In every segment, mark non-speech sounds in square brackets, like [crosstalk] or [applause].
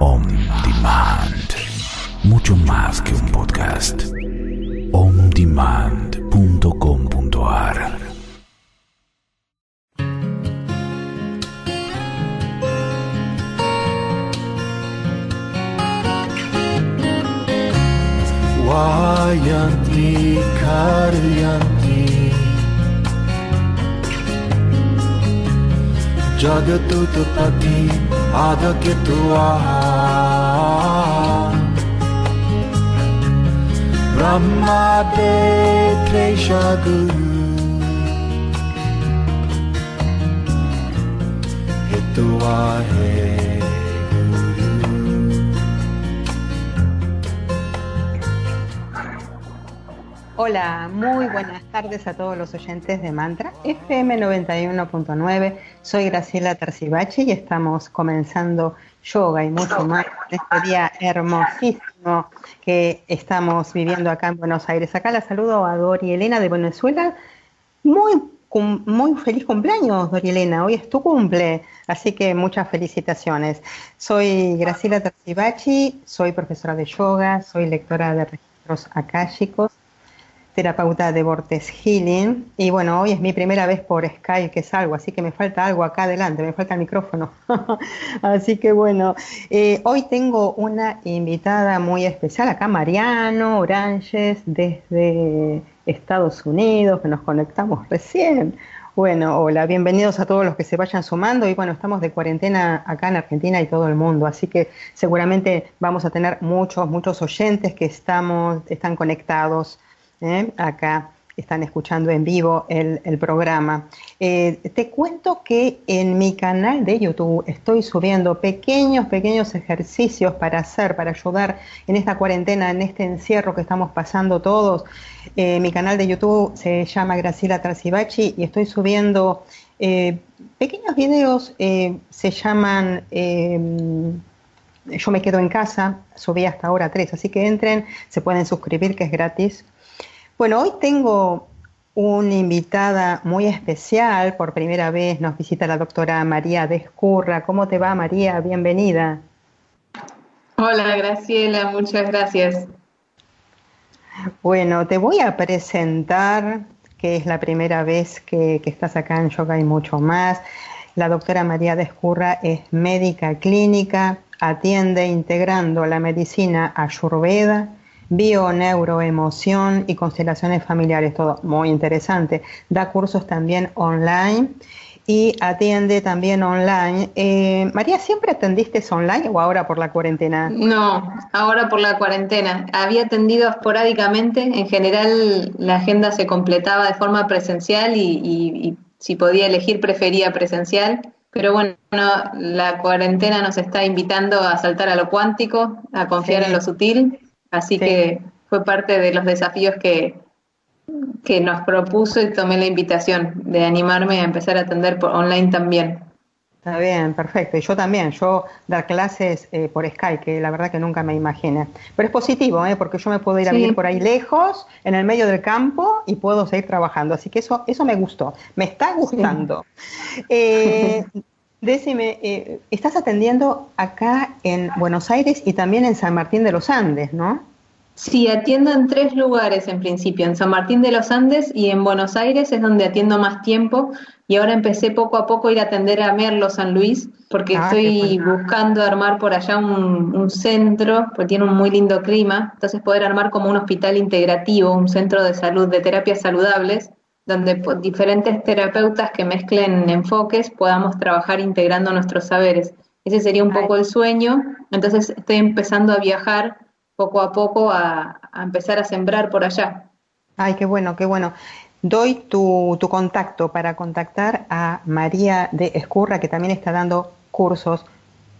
On Demand. Mucho más que un podcast. ondemand.com.ar Wayanti Karyanti He Hola, muy buenas tardes a todos los oyentes de Mantra FM 91.9. Soy Graciela Tarcibachi y estamos comenzando yoga y mucho más en este día hermosísimo que estamos viviendo acá en Buenos Aires. Acá la saludo a Dori Elena de Venezuela. Muy, muy feliz cumpleaños, Dori Elena. Hoy es tu cumple, así que muchas felicitaciones. Soy Graciela Tarcibachi, soy profesora de yoga, soy lectora de registros akáshicos terapeuta de Vortex Healing. Y bueno, hoy es mi primera vez por Skype que salgo, así que me falta algo acá adelante, me falta el micrófono. [laughs] así que bueno, eh, hoy tengo una invitada muy especial, acá Mariano Oranges, desde Estados Unidos, que nos conectamos recién. Bueno, hola, bienvenidos a todos los que se vayan sumando y bueno, estamos de cuarentena acá en Argentina y todo el mundo, así que seguramente vamos a tener muchos, muchos oyentes que estamos, están conectados ¿eh? acá están escuchando en vivo el, programa. Eh, te cuento que en mi canal de YouTube estoy subiendo pequeños, pequeños ejercicios para hacer, para ayudar en esta cuarentena, en este encierro que estamos pasando todos. Eh, mi canal de YouTube se llama Graciela Tarcibachi y estoy subiendo pequeños videos, se llaman... yo me quedo en casa, subí hasta ahora tres, así que entren, se pueden suscribir, que es gratis. Bueno, hoy tengo una invitada muy especial, por primera vez nos visita la doctora María Descurra. ¿Cómo te va María? Bienvenida. Hola Graciela, muchas gracias. Bueno, te voy a presentar, que es la primera vez que, que estás acá en Yoga y mucho más. La doctora María Descurra es médica clínica, atiende integrando la medicina ayurveda, bio-neuroemoción y constelaciones familiares, todo muy interesante. Da cursos también online y atiende también online. Eh, María, ¿siempre atendiste online o ahora por la cuarentena? No, ahora por la cuarentena. Había atendido esporádicamente, en general la agenda se completaba de forma presencial y, y- y si podía elegir prefería presencial. Pero bueno, la cuarentena nos está invitando a saltar a lo cuántico, a confiar Sí. en lo sutil, así Sí. que fue parte de los desafíos que, que nos propuso y tomé la invitación de animarme a empezar a atender por online también. Está bien, perfecto. Y yo también, yo dar clases eh, por Skype, que la verdad que nunca me imaginé. Pero es positivo, ¿eh? porque yo me puedo ir a Sí. vivir por ahí lejos, en el medio del campo, y puedo seguir trabajando. Así que eso, eso me gustó, me está gustando. Eh, [laughs] decime, eh, estás atendiendo acá en Buenos Aires y también en San Martín de los Andes, ¿no? Sí, atiendo en tres lugares en principio, en San Martín de los Andes y en Buenos Aires es donde atiendo más tiempo y ahora empecé poco a poco a ir a atender a Merlo, San Luis, porque Ah, estoy buscando armar por allá un, un centro, porque tiene un muy lindo clima, entonces poder armar como un hospital integrativo, un centro de salud, de terapias saludables, donde po- diferentes terapeutas que mezclen enfoques podamos trabajar integrando nuestros saberes. Ese sería un poco el sueño, entonces estoy empezando a viajar poco a poco a, a empezar a sembrar por allá. Ay, qué bueno, qué bueno. Doy tu, tu contacto para contactar a María de Escurra, que también está dando cursos,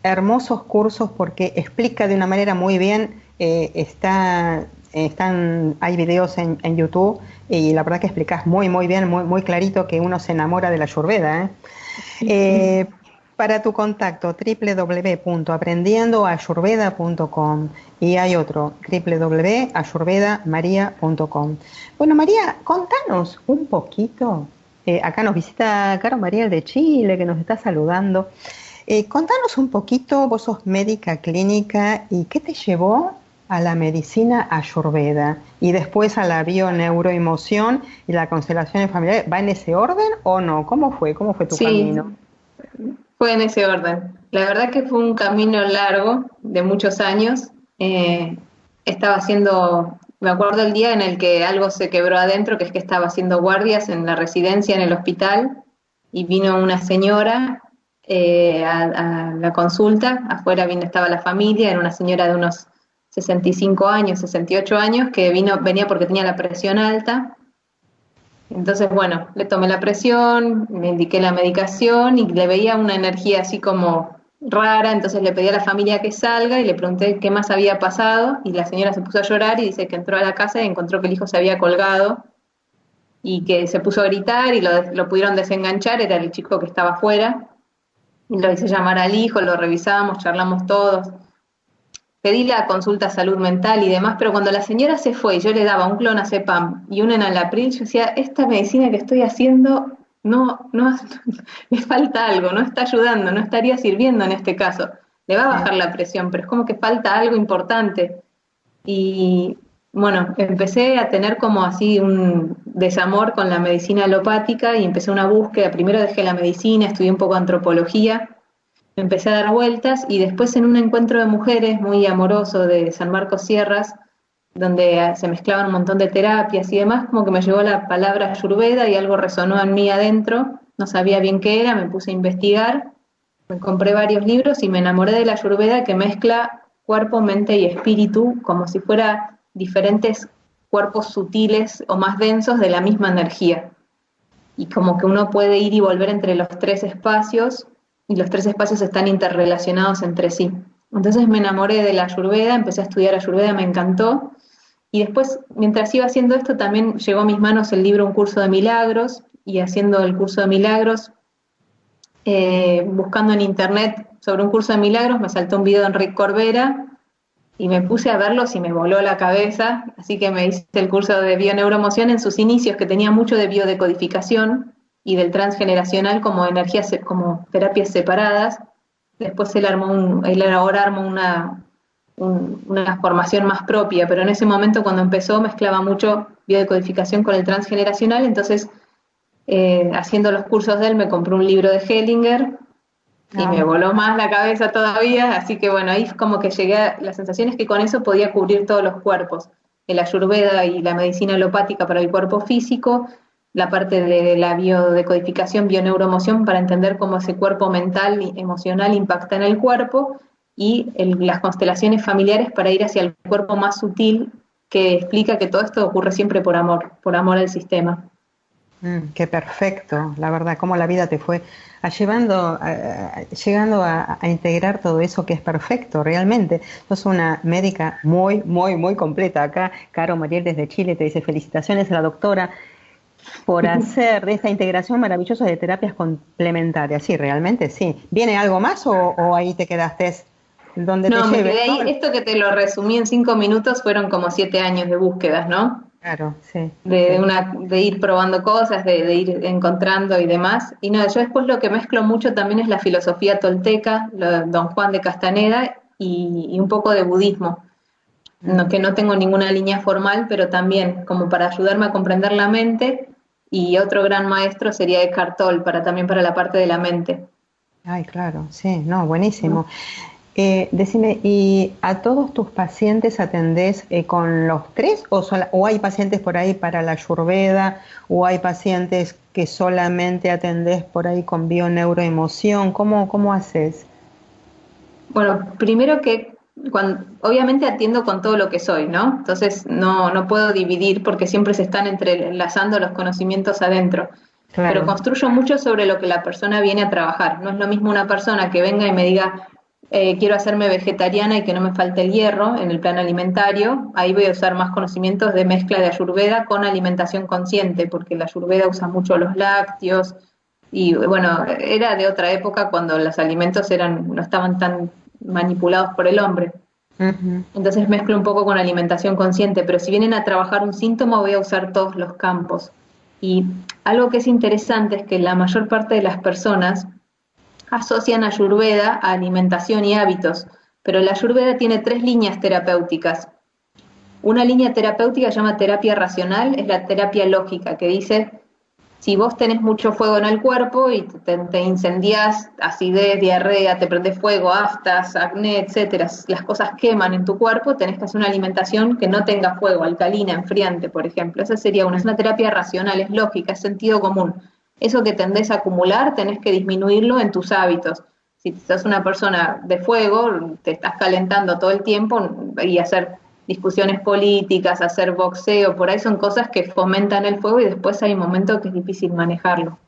hermosos cursos, porque explica de una manera muy bien, eh, está, están, hay videos en, en YouTube y la verdad que explicas muy, muy bien, muy, muy clarito que uno se enamora de la ayurveda. ¿eh? Eh, para tu contacto www.aprendiendoayurveda.com y hay otro www.ayurvedamaria.com. Bueno, María, contanos un poquito. eh, acá nos visita Caro María de Chile, que nos está saludando. Eh, contanos un poquito, vos sos médica clínica y qué te llevó a la medicina ayurveda y después a la bioneuroemoción y la constelación familiar. ¿Va en ese orden o no? ¿Cómo fue? ¿Cómo fue tu sí, camino? Fue en ese orden. La verdad que fue un camino largo de muchos años. Eh, estaba haciendo, me acuerdo el día en el que algo se quebró adentro, que es que estaba haciendo guardias en la residencia, en el hospital, y vino una señora eh, a, la consulta, afuera vino, estaba la familia, era una señora de unos 65 años, 68 años, que vino, venía porque tenía la presión alta. Entonces, bueno, le tomé la presión, me indiqué la medicación y le veía una energía así como rara, entonces le pedí a la familia que salga y le pregunté qué más había pasado. Y la señora se puso a llorar y dice que entró a la casa y encontró que el hijo se había colgado y que se puso a gritar y lo, lo pudieron desenganchar, era el chico que estaba afuera, y lo hice llamar al hijo, lo revisamos, charlamos todos pedí la consulta salud mental y demás, pero cuando la señora se fue y yo le daba un clonazepam y un enalapril, yo decía, esta medicina que estoy haciendo no, no, le [laughs] falta algo, no está ayudando, no estaría sirviendo en este caso. Le va a bajar la presión, pero es como que falta algo importante. Y bueno, empecé a tener como así un desamor con la medicina alopática y empecé una búsqueda. Primero dejé la medicina, estudié un poco antropología empecé a dar vueltas y después en un encuentro de mujeres muy amoroso de San Marcos Sierras, donde se mezclaban un montón de terapias y demás, como que me llegó la palabra ayurveda y algo resonó en mí adentro, no sabía bien qué era, me puse a investigar, me compré varios libros y me enamoré de la ayurveda que mezcla cuerpo, mente y espíritu como si fuera diferentes cuerpos sutiles o más densos de la misma energía. Y como que uno puede ir y volver entre los tres espacios y los tres espacios están interrelacionados entre sí. Entonces me enamoré de la ayurveda, empecé a estudiar ayurveda, me encantó. Y después, mientras iba haciendo esto, también llegó a mis manos el libro Un curso de milagros, y haciendo el curso de milagros, eh, buscando en internet sobre un curso de milagros, me saltó un video de Enrique Corbera y me puse a verlos y me voló la cabeza, así que me hice el curso de bioneuromoción en sus inicios, que tenía mucho de biodecodificación, y del transgeneracional como energías, como terapias separadas. Después él armó un, él ahora armó una, una formación más propia, pero en ese momento cuando empezó mezclaba mucho biodecodificación con el transgeneracional, entonces eh, haciendo los cursos de él me compré un libro de Hellinger y ah. me voló más la cabeza todavía, así que bueno, ahí como que llegué, a, la sensación es que con eso podía cubrir todos los cuerpos, el ayurveda y la medicina alopática para el cuerpo físico, la parte de la biodecodificación, bioneuromoción, para entender cómo ese cuerpo mental y emocional impacta en el cuerpo, y las constelaciones familiares para ir hacia el cuerpo más sutil, que explica que todo esto ocurre siempre por amor, por amor al sistema. Mm, qué perfecto, la verdad, cómo la vida te fue llevando, llegando a, a, integrar todo eso que es perfecto, realmente. Sos una médica muy, muy, muy completa. Acá, Caro Mariel desde Chile te dice felicitaciones a la doctora por [laughs] hacer de esta integración maravillosa de terapias complementarias. Sí, realmente sí. ¿Viene algo más o, ahí te quedaste donde no, te me quedé ahí. Esto que te lo resumí en cinco minutos fueron como siete años de búsquedas, ¿no? Claro, sí. De, una, de ir probando cosas, de, ir encontrando y demás. Y no, yo después lo que mezclo mucho también es la filosofía tolteca, lo de Don Juan de Castaneda y, un poco de budismo. No, que no tengo ninguna línea formal, pero también como para ayudarme a comprender la mente y otro gran maestro sería Eckhart Tolle, para, también para la parte de la mente. Ay, claro, sí, no, buenísimo. Eh, decime, ¿y a todos tus pacientes atendés eh, con los tres o, o hay pacientes por ahí para la ayurveda o hay pacientes que solamente atendés por ahí con bioneuroemoción? ¿Cómo, cómo haces? Bueno, primero que obviamente atiendo con todo lo que soy, ¿no? Entonces no, no puedo dividir porque siempre se están entrelazando los conocimientos adentro. Pero construyo mucho sobre lo que la persona viene a trabajar. No es lo mismo una persona que venga y me diga, eh, quiero hacerme vegetariana y que no me falte el hierro en el plan alimentario. Ahí voy a usar más conocimientos de mezcla de ayurveda con alimentación consciente, porque la ayurveda usa mucho los lácteos. Y bueno, era de otra época cuando los alimentos eran, no estaban tan manipulados por el hombre. Entonces mezclo un poco con alimentación consciente, pero si vienen a trabajar un síntoma voy a usar todos los campos. Y algo que es interesante es que la mayor parte de las personas asocian Ayurveda a alimentación y hábitos, pero la Ayurveda tiene tres líneas terapéuticas. Una línea terapéutica se llama terapia racional, es la terapia lógica, que dice, si vos tenés mucho fuego en el cuerpo y te, te incendias, acidez, diarrea, te prende fuego, aftas, acné, etcétera, las cosas queman en tu cuerpo, tenés que hacer una alimentación que no tenga fuego, alcalina, enfriante, por ejemplo. Esa sería una, es una terapia racional, es lógica, es sentido común. Eso que tendés a acumular, tenés que disminuirlo en tus hábitos. Si sos una persona de fuego, te estás calentando todo el tiempo y hacer discusiones políticas, hacer boxeo, por ahí son cosas que fomentan el fuego y después hay un momento que es difícil manejarlo.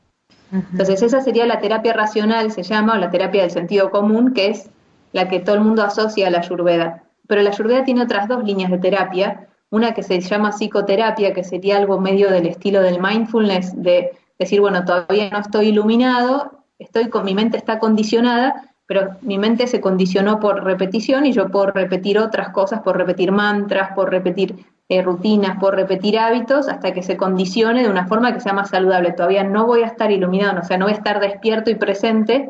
Entonces esa sería la terapia racional, se llama, o la terapia del sentido común, que es la que todo el mundo asocia a la ayurveda. Pero la ayurveda tiene otras dos líneas de terapia, una que se llama psicoterapia, que sería algo medio del estilo del mindfulness, de decir, bueno, todavía no estoy iluminado, estoy con mi mente está condicionada, pero mi mente se condicionó por repetición y yo puedo repetir otras cosas, por repetir mantras, por repetir eh, rutinas, por repetir hábitos, hasta que se condicione de una forma que sea más saludable. Todavía no voy a estar iluminado, o sea, no voy a estar despierto y presente,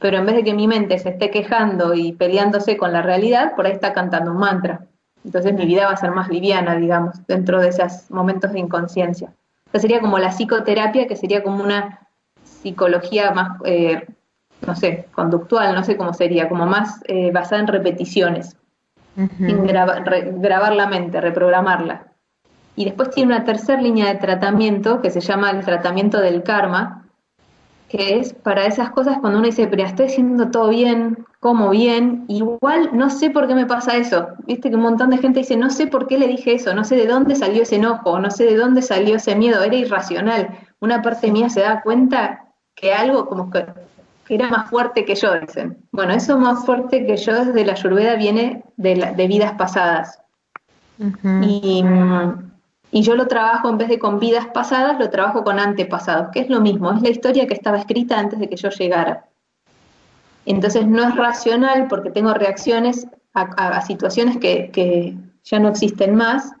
pero en vez de que mi mente se esté quejando y peleándose con la realidad, por ahí está cantando un mantra. Entonces mi vida va a ser más liviana, digamos, dentro de esos momentos de inconsciencia. Esa sería como la psicoterapia, que sería como una psicología más eh, no sé, conductual, no sé cómo sería, como más eh, basada en repeticiones, en grabar la mente, reprogramarla. Y después tiene una tercera línea de tratamiento que se llama el tratamiento del karma, que es para esas cosas cuando uno dice, pero estoy haciendo todo bien, como bien, igual no sé por qué me pasa eso. Viste que un montón de gente dice, no sé por qué le dije eso, no sé de dónde salió ese enojo, no sé de dónde salió ese miedo, era irracional. Una parte mía se da cuenta que algo como que que era más fuerte que yo, dicen. Bueno, eso más fuerte que yo desde la Ayurveda viene de, de vidas pasadas. y, y, yo lo trabajo, en vez de con vidas pasadas, lo trabajo con antepasados, que es lo mismo, es la historia que estaba escrita antes de que yo llegara. Entonces no es racional porque tengo reacciones a, situaciones que, que ya no existen más,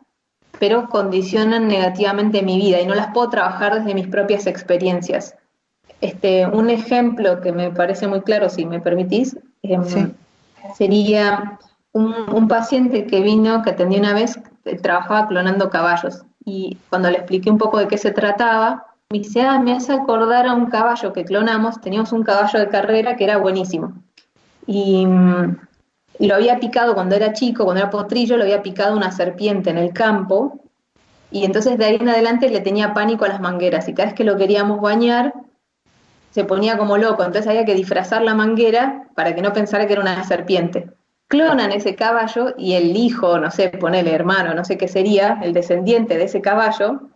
pero condicionan negativamente mi vida y no las puedo trabajar desde mis propias experiencias. Este, un ejemplo que me parece muy claro, si me permitís, em, sería un, paciente que vino, que atendí una vez, trabajaba clonando caballos. Y cuando le expliqué un poco de qué se trataba, me dice, ah, me hace acordar a un caballo que clonamos, teníamos un caballo de carrera que era buenísimo. Y mm, lo había picado cuando era chico, cuando era potrillo, lo había picado una serpiente en el campo. Y entonces de ahí en adelante le tenía pánico a las mangueras. Y cada vez que lo queríamos bañar, se ponía como loco, entonces había que disfrazar la manguera para que no pensara que era una serpiente. Clonan ese caballo y el hijo, no sé, ponele hermano, no sé qué sería, el descendiente de ese caballo,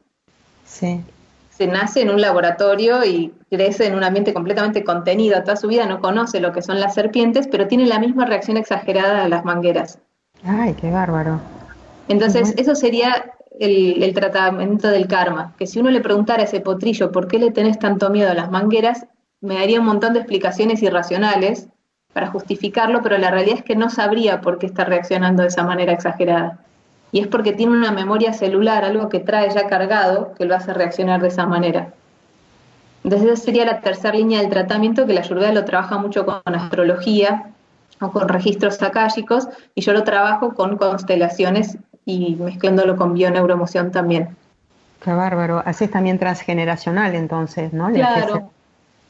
se nace en un laboratorio y crece en un ambiente completamente contenido. Toda su vida no conoce lo que son las serpientes, pero tiene la misma reacción exagerada a las mangueras. Ay, qué bárbaro. Entonces, eso sería el, tratamiento del karma, que si uno le preguntara a ese potrillo por qué le tenés tanto miedo a las mangueras, me daría un montón de explicaciones irracionales para justificarlo, pero la realidad es que no sabría por qué está reaccionando de esa manera exagerada. Y es porque tiene una memoria celular, algo que trae ya cargado, que lo hace reaccionar de esa manera. Entonces esa sería la tercera línea del tratamiento, que la Ayurveda lo trabaja mucho con astrología o con registros akáshicos, y yo lo trabajo con constelaciones y mezclándolo con bioneuroemoción también. Qué bárbaro. Haces también transgeneracional entonces, ¿no? claro.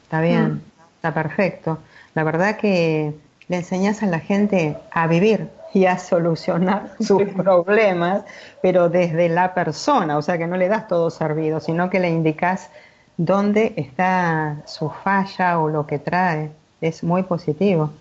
Está bien, mm. está perfecto. La verdad que le enseñas a la gente a vivir y a solucionar [laughs] sus problemas, pero desde la persona, o sea que no le das todo servido, sino que le indicas dónde está su falla o lo que trae. Es muy positivo.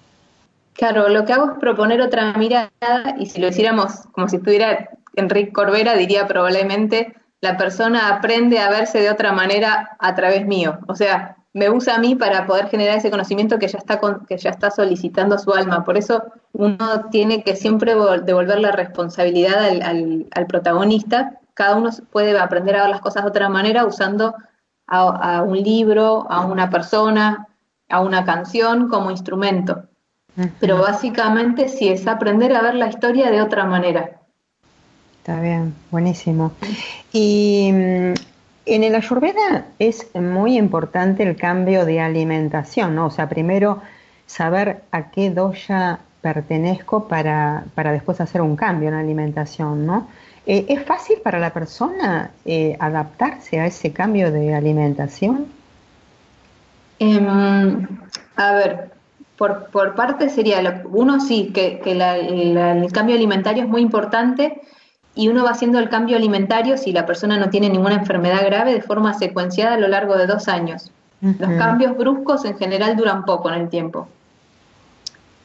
Claro, lo que hago es proponer otra mirada y si lo hiciéramos como si estuviera Enrique Corbera, diría probablemente la persona aprende a verse de otra manera a través mío. O sea, me usa a mí para poder generar ese conocimiento que ya está, que ya está solicitando su alma. Por eso uno tiene que siempre devolver la responsabilidad al, protagonista. Cada uno puede aprender a ver las cosas de otra manera usando a un libro, a una persona, a una canción como instrumento. Pero básicamente sí es aprender a ver la historia de otra manera. Está bien, buenísimo. Y mm, En el ayurveda es muy importante el cambio de alimentación, ¿no? O sea, primero saber a qué doya pertenezco para, para después hacer un cambio en la alimentación, ¿no? Eh, ¿Es fácil para la persona eh, adaptarse a ese cambio de alimentación? Em, a ver, por, por, parte sería, uno sí, que, que la, el cambio alimentario es muy importante y uno va haciendo el cambio alimentario si la persona no tiene ninguna enfermedad grave de forma secuenciada a lo largo de dos años. Los cambios bruscos en general duran poco en el tiempo.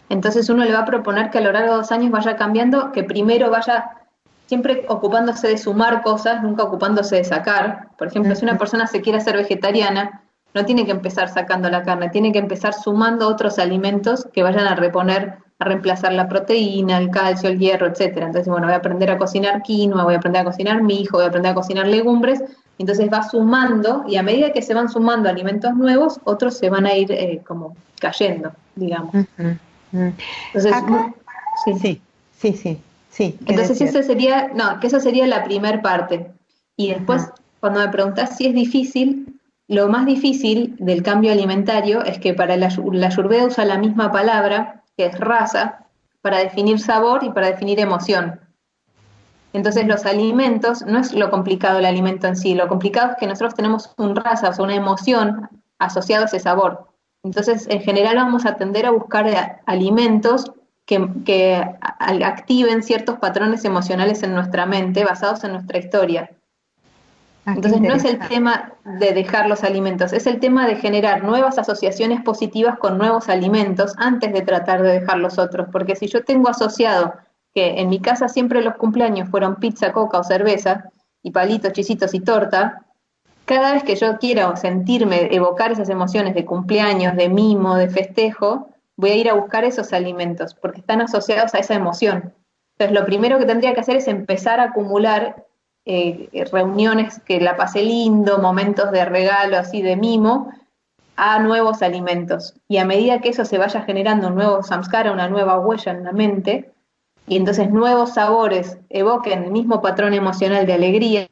Entonces uno le va a proponer que a lo largo de dos años vaya cambiando, que primero vaya siempre ocupándose de sumar cosas, nunca ocupándose de sacar. Por ejemplo, si una persona se quiere hacer vegetariana, no tiene que empezar sacando la carne, tiene que empezar sumando otros alimentos que vayan a reponer, a reemplazar la proteína, el calcio, el hierro, etcétera. Entonces, bueno, voy a aprender a cocinar quinoa, voy a aprender a cocinar mijo, voy a aprender a cocinar legumbres. Entonces va sumando y a medida que se van sumando alimentos nuevos, otros se van a ir eh, como cayendo, digamos. Entonces, sí, sí, sí. Sí, Entonces esa sería, no, que esa sería la primera parte. Y después, cuando me preguntas si es difícil, lo más difícil del cambio alimentario es que para la, la usa la misma palabra, que es raza, para definir sabor y para definir emoción. Entonces los alimentos, no es lo complicado el alimento en sí, lo complicado es que nosotros tenemos un raza, o sea, una emoción asociada a ese sabor. Entonces, en general vamos a tender a buscar alimentos que, activen ciertos patrones emocionales en nuestra mente basados en nuestra historia. Ah, Entonces no es el tema de dejar los alimentos, es el tema de generar nuevas asociaciones positivas con nuevos alimentos antes de tratar de dejar los otros, porque si yo tengo asociado que en mi casa siempre los cumpleaños fueron pizza, coca o cerveza, y palitos, chisitos y torta, cada vez que yo quiera sentirme, evocar esas emociones de cumpleaños, de mimo, de festejo, voy a ir a buscar esos alimentos, porque están asociados a esa emoción. Entonces, lo primero que tendría que hacer es empezar a acumular eh, reuniones que la pasé lindo, momentos de regalo, así de mimo, a nuevos alimentos. Y a medida que eso se vaya generando un nuevo samskara, una nueva huella en la mente, y entonces nuevos sabores evoquen el mismo patrón emocional de alegría,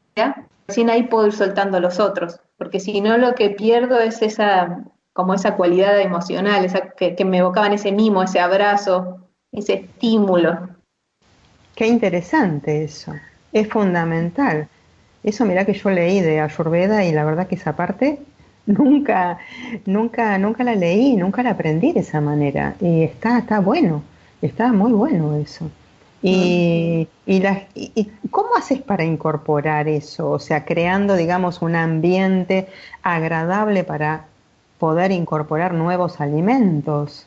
recién ahí puedo ir soltando los otros, porque si no lo que pierdo es esa como esa cualidad emocional, esa, que, me evocaban ese mimo, ese abrazo, ese estímulo. Qué interesante eso, es fundamental. Eso mira que yo leí de Ayurveda y la verdad que esa parte nunca, nunca, nunca la leí, nunca la aprendí de esa manera. Y está, está bueno, está muy bueno eso. Y, y, y, cómo haces para incorporar eso? O sea, creando, digamos, un ambiente agradable para poder incorporar nuevos alimentos.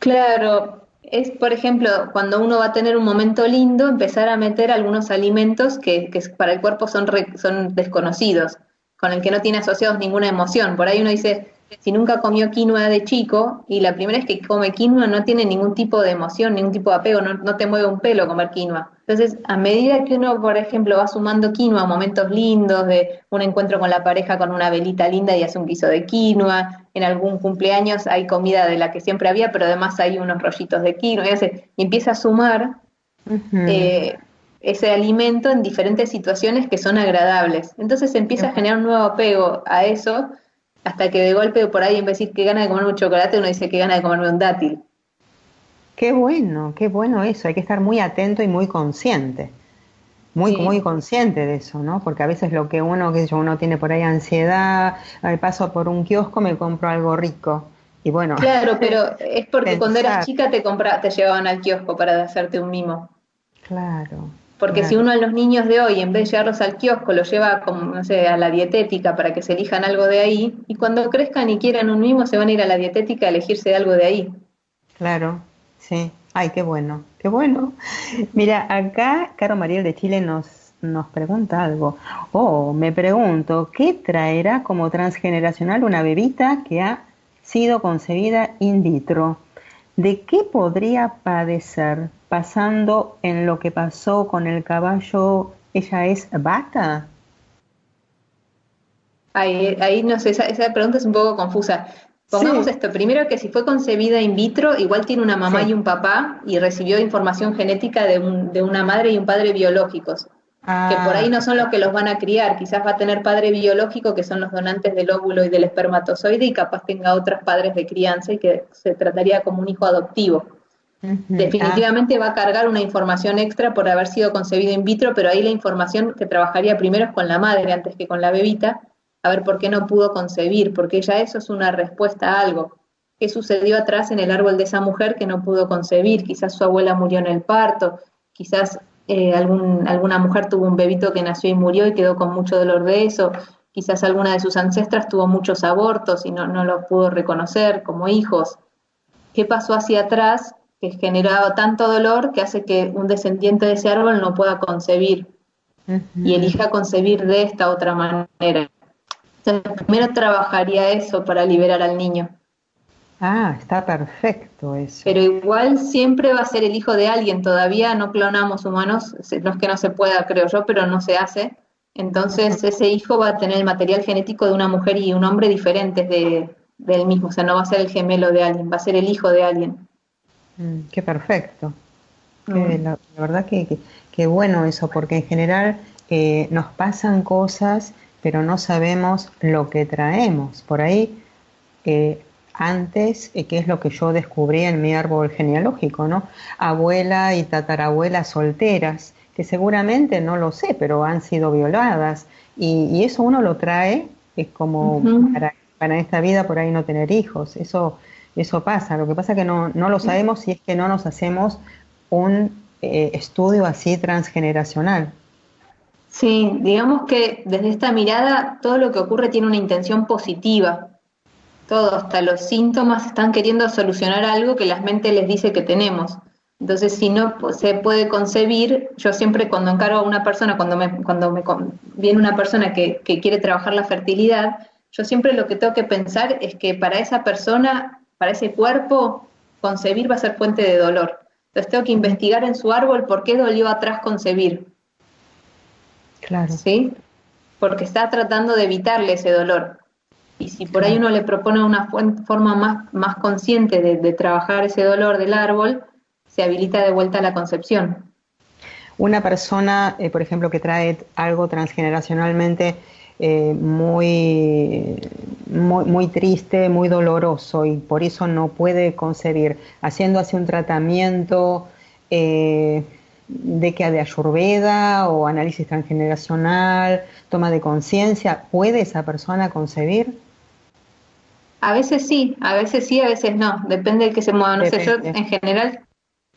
Claro, es por ejemplo cuando uno va a tener un momento lindo, empezar a meter algunos alimentos que, para el cuerpo son, son desconocidos, con el que no tiene asociados ninguna emoción. Por ahí uno dice, si nunca comió quinoa de chico y la primera vez que come quinoa no tiene ningún tipo de emoción, ningún tipo de apego, no, no, te mueve un pelo comer quinoa. Entonces, a medida que uno, por ejemplo, va sumando quinoa, momentos lindos de un encuentro con la pareja con una velita linda y hace un guiso de quinoa, en algún cumpleaños hay comida de la que siempre había, pero además hay unos rollitos de quinoa, y, hace, y empieza a sumar eh, ese alimento en diferentes situaciones que son agradables. Entonces empieza a generar un nuevo apego a eso hasta que de golpe por ahí en vez de decir que gana de comerme un chocolate, uno dice que gana de comerme un dátil. Qué bueno, qué bueno eso, hay que estar muy atento y muy consciente. Muy, muy consciente de eso, ¿no? Porque a veces lo que uno, que uno tiene por ahí ansiedad, al paso por un kiosco me compro algo rico. Y bueno. Claro, pero es porque [laughs] cuando eras chica te compra, te llevaban al kiosco para hacerte un mimo. Claro. Porque si uno a los niños de hoy, en vez de llevarlos al kiosco, los lleva como, no sé, a la dietética para que se elijan algo de ahí, y cuando crezcan y quieran un mimo, se van a ir a la dietética a elegirse algo de ahí. Claro, sí. Ay, qué bueno, qué bueno. Mira, acá Caro Mariel de Chile nos, nos pregunta algo. Oh, me pregunto, ¿qué traerá como transgeneracional una bebita que ha sido concebida in vitro? ¿De qué podría padecer? Pasando en lo que pasó con el caballo, ella es bata? Ahí, no sé, esa, pregunta es un poco confusa. Pongamos esto, primero que si fue concebida in vitro, igual tiene una mamá y un papá y recibió información genética de, una madre y un padre biológicos. que por ahí no son los que los van a criar, quizás va a tener padre biológico que son los donantes del óvulo y del espermatozoide y capaz tenga otros padres de crianza y que se trataría como un hijo adoptivo. Definitivamente va a cargar una información extra por haber sido concebido in vitro, pero ahí la información que trabajaría primero es con la madre antes que con la bebita, a ver por qué no pudo concebir, porque ya eso es una respuesta a algo. ¿Qué sucedió atrás en el árbol de esa mujer que no pudo concebir? Quizás su abuela murió en el parto, quizás eh, algún, alguna mujer tuvo un bebito que nació y murió y quedó con mucho dolor de eso, quizás alguna de sus ancestras tuvo muchos abortos y no, no los pudo reconocer como hijos. ¿Qué pasó hacia atrás que generaba tanto dolor que hace que un descendiente de ese árbol no pueda concebir y elija concebir de esta otra manera? Entonces, primero trabajaría eso para liberar al niño. Ah, está perfecto eso. Pero igual siempre va a ser el hijo de alguien. Todavía no clonamos humanos, no es que no se pueda, creo yo, pero no se hace. Entonces ese hijo va a tener el material genético de una mujer y un hombre diferentes de, del mismo. O sea, no va a ser el gemelo de alguien, va a ser el hijo de alguien. Mm, qué perfecto. Mm. la, verdad que, que, bueno eso, porque en general eh, nos pasan cosas, pero no sabemos lo que traemos. Por ahí eh, antes, eh, que es lo que yo descubrí en mi árbol genealógico, ¿no? Abuela y tatarabuela solteras, que seguramente no lo sé, pero han sido violadas. Y, eso uno lo trae, es como para, para, esta vida por ahí no tener hijos. Eso, eso pasa. Lo que pasa es que no, no lo sabemos si es que no nos hacemos un eh, estudio así transgeneracional. Sí, digamos que desde esta mirada todo lo que ocurre tiene una intención positiva todo, hasta los síntomas están queriendo solucionar algo que la mente les dice que tenemos. Entonces, si no se puede concebir, yo siempre cuando encargo a una persona, cuando me, cuando me viene una persona que, que quiere trabajar la fertilidad, yo siempre lo que tengo que pensar es que para esa persona, para ese cuerpo, concebir va a ser fuente de dolor. Entonces tengo que investigar en su árbol por qué dolió atrás concebir. Claro. ¿Sí? Porque está tratando de evitarle ese dolor. Y si por ahí uno le propone una forma más, más consciente de, trabajar ese dolor del árbol, se habilita de vuelta la concepción. Una persona, eh, por ejemplo, que trae algo transgeneracionalmente eh, muy, muy, triste, muy doloroso y por eso no puede concebir, haciendo así un tratamiento eh, de que de ayurveda o análisis transgeneracional, toma de conciencia, ¿puede esa persona concebir? A veces sí, a veces sí, a veces no, depende de que se mueva. No sé, yo en general,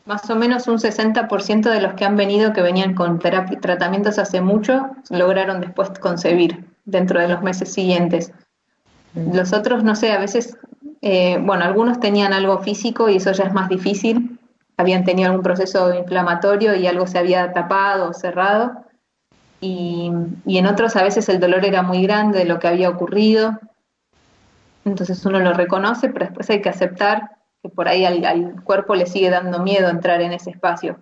más o menos un 60% de los que han venido, que venían con tratamientos hace mucho, lograron después concebir dentro de los meses siguientes. Mm. Los otros, no sé, a veces, eh, bueno, algunos tenían algo físico y eso ya es más difícil, habían tenido algún proceso inflamatorio y algo se había tapado o cerrado. Y, y en otros a veces el dolor era muy grande de lo que había ocurrido entonces uno lo reconoce, pero después hay que aceptar que por ahí al, cuerpo le sigue dando miedo entrar en ese espacio.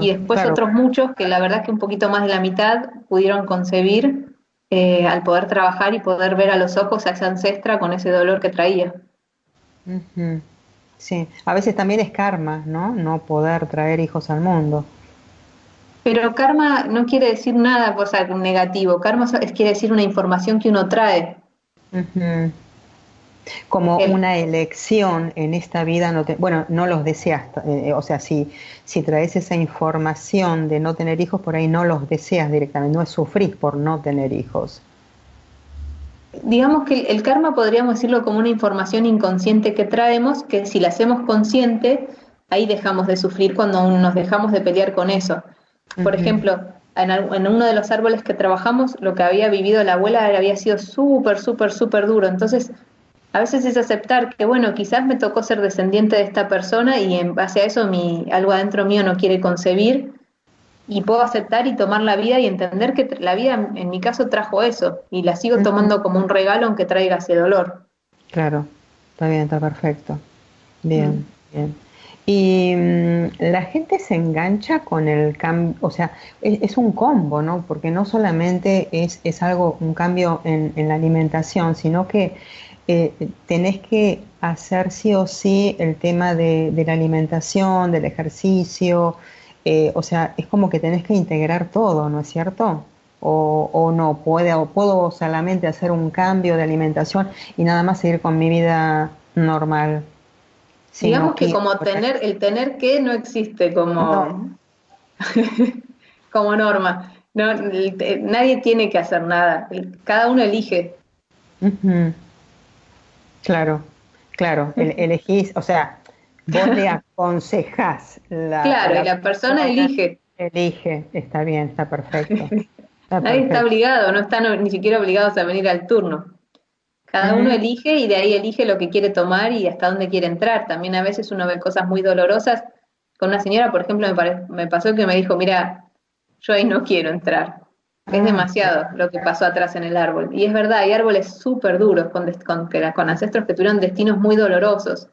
y después otros muchos que la verdad que un poquito más de la mitad pudieron concebir eh, al poder trabajar y poder ver a los ojos a esa ancestra con ese dolor que traía. Sí, a veces también es karma, ¿no? No poder traer hijos al mundo. Pero karma no quiere decir nada, o sea, negativo. Karma es, quiere decir una información que uno trae como una elección en esta vida, no bueno, no los deseas, eh, o sea, si, si traes esa información de no tener hijos, por ahí no los deseas directamente, no es sufrir por no tener hijos. Digamos que el karma podríamos decirlo como una información inconsciente que traemos, que si la hacemos consciente, ahí dejamos de sufrir cuando nos dejamos de pelear con eso. Por ejemplo, en, en, uno de los árboles que trabajamos, lo que había vivido la abuela había sido súper, súper, súper duro. Entonces, a veces es aceptar que, bueno, quizás me tocó ser descendiente de esta persona y en base a eso mi, algo adentro mío no quiere concebir y puedo aceptar y tomar la vida y entender que la vida en mi caso trajo eso y la sigo tomando como un regalo aunque traiga ese dolor. Claro, está bien, está perfecto. Bien, bien. Y mm, la gente se engancha con el cambio, o sea, es, un combo, ¿no? Porque no solamente es, es algo, un cambio en, en la alimentación, sino que eh, tenés que hacer sí o sí el tema de, la alimentación, del ejercicio, eh, o sea, es como que tenés que integrar todo, ¿no es cierto? O, o no, puede, o puedo solamente hacer un cambio de alimentación y nada más seguir con mi vida normal. Digamos que, como tener, el tener que no existe como, [laughs] como norma. No, nadie tiene que hacer nada, cada uno elige. Claro, claro, elegís, o sea, vos le [laughs] aconsejás. La, claro, y la persona, elige. Elige, está bien, está perfecto. [laughs] Nadie está obligado, no están ni siquiera obligados a venir al turno. Cada uno elige y de ahí elige lo que quiere tomar y hasta dónde quiere entrar. También a veces uno ve cosas muy dolorosas. Con una señora, por ejemplo, me, me pasó que me dijo, mira, yo ahí no quiero entrar. Es ah, demasiado lo que pasó atrás en el árbol. Y es verdad, hay árboles súper duros, con, con, con, ancestros que tuvieron destinos muy dolorosos.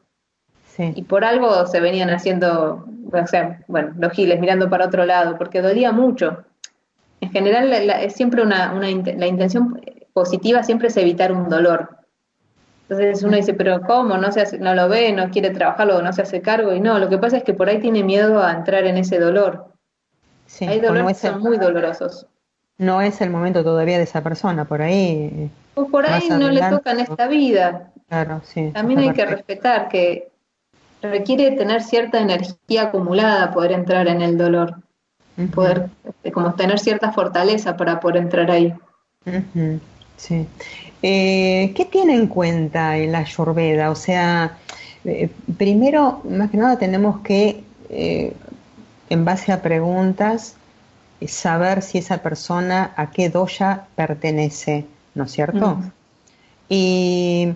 Y por algo se venían haciendo, o sea, bueno, los giles mirando para otro lado, porque dolía mucho. En general, es siempre una, una, la intención positiva siempre es evitar un dolor. Entonces uno dice, pero ¿cómo? No, se no lo ve, no quiere trabajarlo, no se hace cargo. Y no, lo que pasa es que por ahí tiene miedo a entrar en ese dolor. Hay dolores que son muy dolorosos. No es el momento todavía de esa persona, por ahí. O por ahí no le toca en esta vida. Claro, sí. También hay que respetar que requiere tener cierta energía acumulada poder entrar en el dolor. Poder, este, como tener cierta fortaleza para poder entrar ahí. Sí. Eh, ¿Qué tiene en cuenta en la Ayurveda? O sea, eh, primero, más que nada, tenemos que, eh, en base a preguntas, saber si esa persona a qué doya pertenece, ¿no es cierto? y,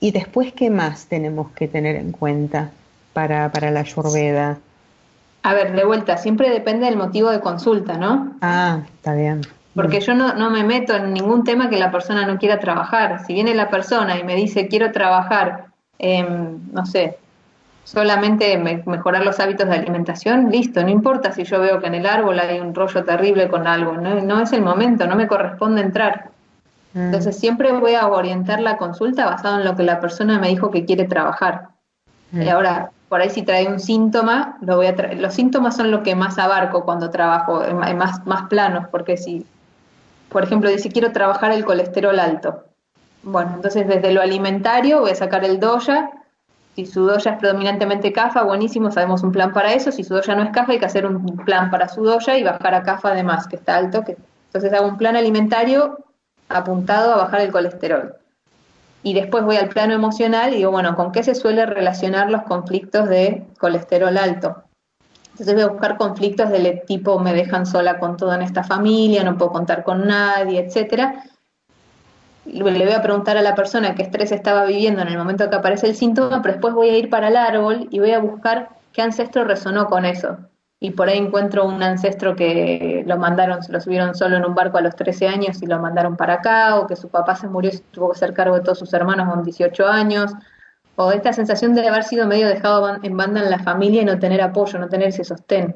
y, después, ¿qué más tenemos que tener en cuenta para, para la Ayurveda? A ver, de vuelta, siempre depende del motivo de consulta, ¿no? Ah, está bien. Porque yo no, no me meto en ningún tema que la persona no quiera trabajar. Si viene la persona y me dice quiero trabajar, no sé, solamente mejorar los hábitos de alimentación, listo, no importa si yo veo que en el árbol hay un rollo terrible con algo, no, no es el momento, no me corresponde entrar. Mm. Entonces siempre voy a orientar la consulta basado en lo que la persona me dijo que quiere trabajar. Mm. Y ahora, por ahí si trae un síntoma, lo voy a los síntomas son lo que más abarco cuando trabajo en, más, más planos, porque si por ejemplo, dice quiero trabajar el colesterol alto. Bueno, entonces desde lo alimentario voy a sacar el doya. Si su doya es predominantemente CAFA, buenísimo, sabemos un plan para eso. Si su doya no es CAFA, hay que hacer un plan para su doya y bajar a CAFA además, que está alto. Que... Entonces hago un plan alimentario apuntado a bajar el colesterol. Y después voy al plano emocional y digo, bueno, ¿con qué se suele relacionar los conflictos de colesterol alto? Entonces voy a buscar conflictos del tipo me dejan sola con todo en esta familia, no puedo contar con nadie, etcétera. Le voy a preguntar a la persona qué estrés estaba viviendo en el momento que aparece el síntoma, pero después voy a ir para el árbol y voy a buscar qué ancestro resonó con eso. Y por ahí encuentro un ancestro que lo mandaron, lo subieron solo en un barco a los 13 años y lo mandaron para acá, o que su papá se murió y tuvo que ser cargo de todos sus hermanos con 18 años, o esta sensación de haber sido medio dejado en banda en la familia y no tener apoyo, no tener ese sostén.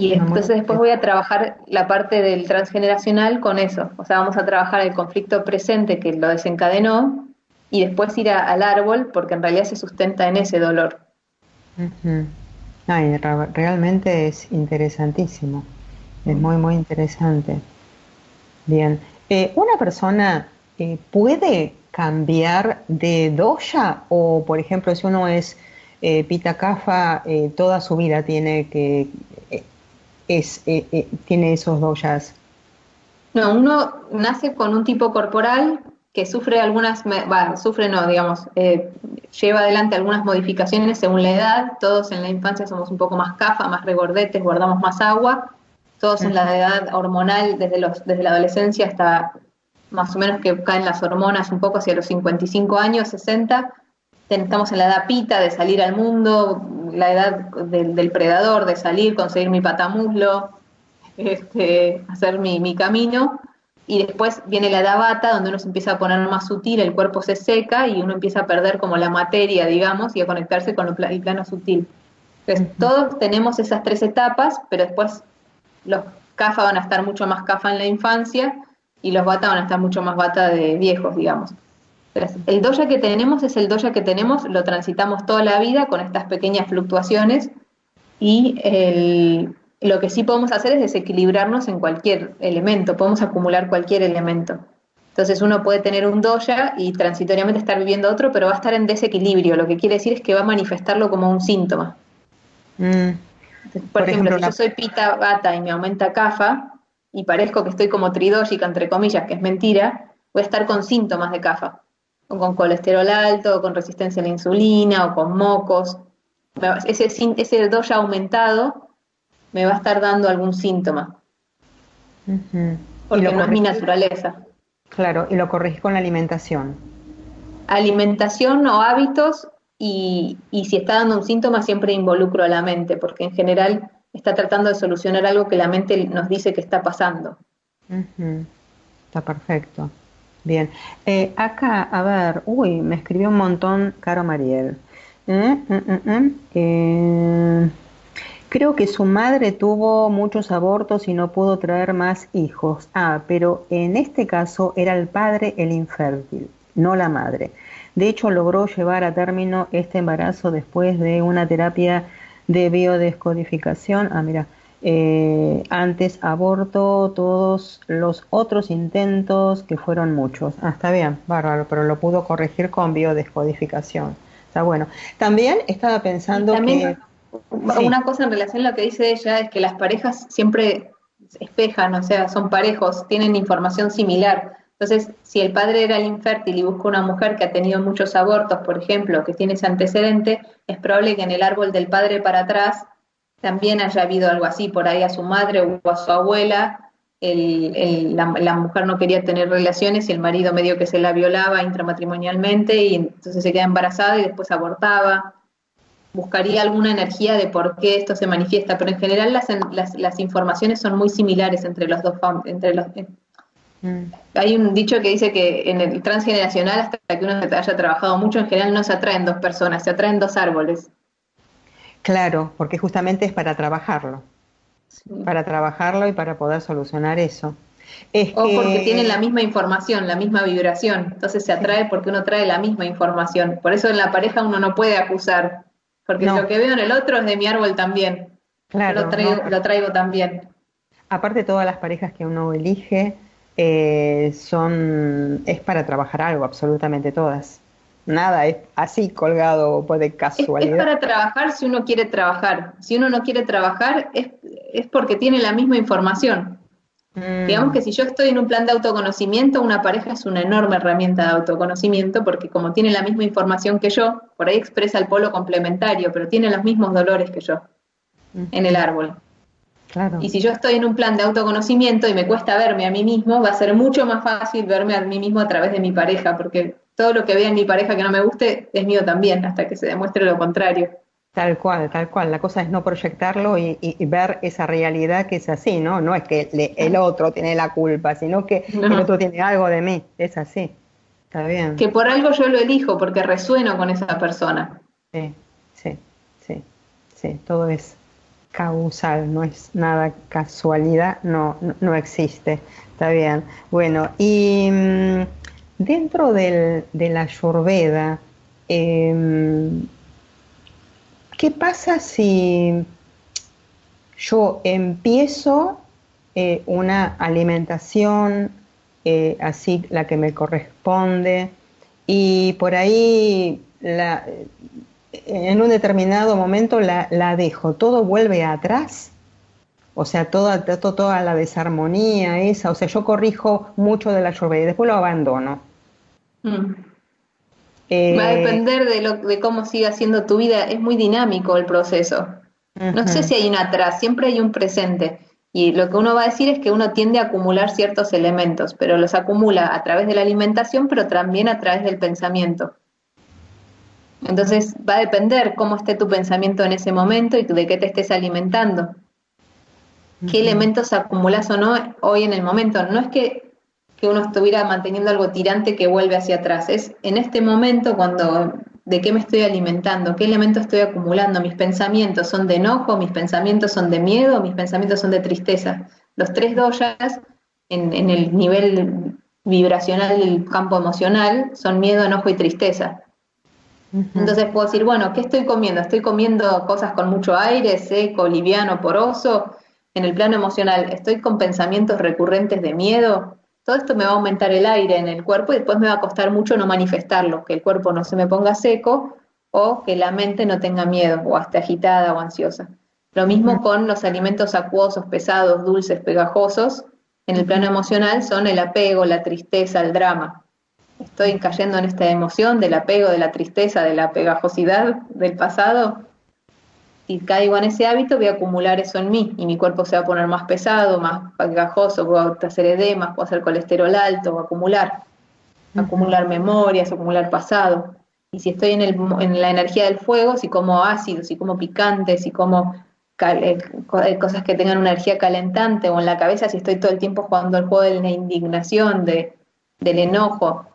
Y entonces después voy a trabajar la parte del transgeneracional con eso. O sea, vamos a trabajar el conflicto presente que lo desencadenó y después ir al árbol porque en realidad se sustenta en ese dolor. Ay, realmente es interesantísimo. Es muy, muy interesante. Bien. Eh, ¿Una persona eh, puede cambiar de doya o, por ejemplo, si uno es eh, pita kafa, eh, toda su vida tiene que es eh, tiene esos doyas? No, uno nace con un tipo corporal que sufre algunas, va, sufre no, digamos, lleva adelante algunas modificaciones según la edad. Todos en la infancia somos un poco más cafa, más regordetes, guardamos más agua. Todos en la edad hormonal, desde, los, desde la adolescencia hasta más o menos que caen las hormonas un poco hacia los 55 años, 60, estamos en la edad pita de salir al mundo, la edad del, predador, de salir, conseguir mi patamuslo, este, hacer mi, camino, y después viene la edad bata, donde uno se empieza a poner más sutil, el cuerpo se seca y uno empieza a perder como la materia, digamos, y a conectarse con el plano sutil. Entonces, todos tenemos esas tres etapas, pero después los CAFA van a estar mucho más CAFA en la infancia, y los bata van a estar mucho más bata de viejos, digamos. El doya que tenemos es el doya que tenemos, lo transitamos toda la vida con estas pequeñas fluctuaciones Y el, lo que sí podemos hacer es desequilibrarnos en cualquier elemento, podemos acumular cualquier elemento. Entonces uno puede tener un doya y transitoriamente estar viviendo otro, pero va a estar en desequilibrio, lo que quiere decir es que va a manifestarlo como un síntoma. Mm. por, ejemplo, si yo soy pita bata y me aumenta kafa y parezco que estoy como tridógica, entre comillas, que es mentira, voy a estar con síntomas de kafa, o con colesterol alto, o con resistencia a la insulina, o con mocos. Ese, ese doya aumentado me va a estar dando algún síntoma. Porque no es mi naturaleza. Claro, y lo corregís con la alimentación. Alimentación o hábitos, y, si está dando un síntoma, siempre involucro a la mente, porque en general está tratando de solucionar algo que la mente nos dice que está pasando. Está perfecto. Bien. Eh, acá, a ver, uy, me escribió un montón Caro Mariel. Eh, mm, mm, mm, Creo que su madre tuvo muchos abortos y no pudo traer más hijos. Ah, pero en este caso era el padre el infértil, no la madre. De hecho, logró llevar a término este embarazo después de una terapia de biodescodificación. Ah, mira, eh, antes aborto todos los otros intentos, que fueron muchos. Ah, está bien, bárbaro, pero lo pudo corregir con biodescodificación. Está bueno. También estaba pensando que una cosa en relación a lo que dice ella es que las parejas siempre espejan, o sea, son parejos, tienen información similar. Entonces, si el padre era el infértil y busca una mujer que ha tenido muchos abortos, por ejemplo, que tiene ese antecedente, es probable que en el árbol del padre para atrás también haya habido algo así, por ahí a su madre o a su abuela, la, la, mujer no quería tener relaciones y el marido medio que se la violaba intramatrimonialmente y entonces se queda embarazada y después abortaba buscaría alguna energía de por qué esto se manifiesta, pero en general las, las, informaciones son muy similares entre los dos entre los mm. hay un dicho que dice que en el transgeneracional hasta que uno haya trabajado mucho en general no se atraen dos personas, se atraen dos árboles. Claro, porque justamente es para trabajarlo. Para trabajarlo y para poder solucionar eso. o porque tienen la misma información, la misma vibración. Entonces se atrae porque uno trae la misma información. Por eso en la pareja uno no puede acusar porque lo que veo en el otro es de mi árbol también. Claro. Lo traigo, lo traigo también. Aparte, todas las parejas que uno elige eh, son. es para trabajar algo, absolutamente todas. Nada es así colgado pues de casualidad. Es, para trabajar si uno quiere trabajar. Si uno no quiere trabajar, es, es porque tiene la misma información. Mm. Digamos que si yo estoy en un plan de autoconocimiento, una pareja es una enorme herramienta de autoconocimiento porque como tiene la misma información que yo, por ahí expresa el polo complementario, pero tiene los mismos dolores que yo en el árbol. Y si yo estoy en un plan de autoconocimiento y me cuesta verme a mí mismo, va a ser mucho más fácil verme a mí mismo a través de mi pareja, porque todo lo que vea en mi pareja que no me guste es mío también, hasta que se demuestre lo contrario. Tal cual, tal cual. La cosa es no proyectarlo y, ver esa realidad que es así, ¿no? No es que el otro tiene la culpa, sino que el otro tiene algo de mí. Es así. Está bien. Que por algo yo lo elijo, porque resueno con esa persona. Sí, sí, sí, sí. Todo es causal, no es nada casualidad, no, no, existe. Está bien. Bueno, y mm, dentro del, de la Ayurveda, eh, ¿Qué pasa si yo empiezo eh, una alimentación eh, así, la que me corresponde, y por ahí en un determinado momento la, dejo, todo vuelve atrás? O sea, toda, toda, la desarmonía esa, o sea, yo corrijo mucho de la lluvia y después lo abandono. Mm. Va a eh, depender de, lo, de cómo siga siendo tu vida. Es muy dinámico el proceso. No sé si hay un atrás, siempre hay un presente. Y lo que uno va a decir es que uno tiende a acumular ciertos elementos, pero los acumula a través de la alimentación, pero también a través del pensamiento. Entonces va a depender cómo esté tu pensamiento en ese momento y de qué te estés alimentando. ¿Qué elementos acumulas o no hoy en el momento? No es que que uno estuviera manteniendo algo tirante que vuelve hacia atrás. Es en este momento cuando de qué me estoy alimentando, qué elementos estoy acumulando, mis pensamientos son de enojo, mis pensamientos son de miedo, mis pensamientos son de tristeza. Los tres doyas en, en el nivel vibracional del campo emocional son miedo, enojo y tristeza. Entonces puedo decir, bueno, ¿qué estoy comiendo? ¿Estoy comiendo cosas con mucho aire, seco, liviano, poroso? En el plano emocional, ¿estoy con pensamientos recurrentes de miedo? Todo esto me va a aumentar el aire en el cuerpo y después me va a costar mucho no manifestarlo, que el cuerpo no se me ponga seco o que la mente no tenga miedo o esté agitada o ansiosa. Lo mismo con los alimentos acuosos, pesados, dulces, pegajosos. En el plano emocional son el apego, la tristeza, el drama estoy cayendo en esta emoción del apego, de la tristeza, de la pegajosidad del pasado, si caigo en ese hábito, voy a acumular eso en mí y mi cuerpo se va a poner más pesado, más pegajoso, a hacer edemas, puedo hacer colesterol alto, voy a acumular, acumular memorias, acumular pasado. Y si estoy en, el, en la energía del fuego, si como ácidos, si como picantes, si como eh, eh, cosas que tengan una energía calentante o en la cabeza, si estoy todo el tiempo jugando el juego de la indignación, de, del enojo,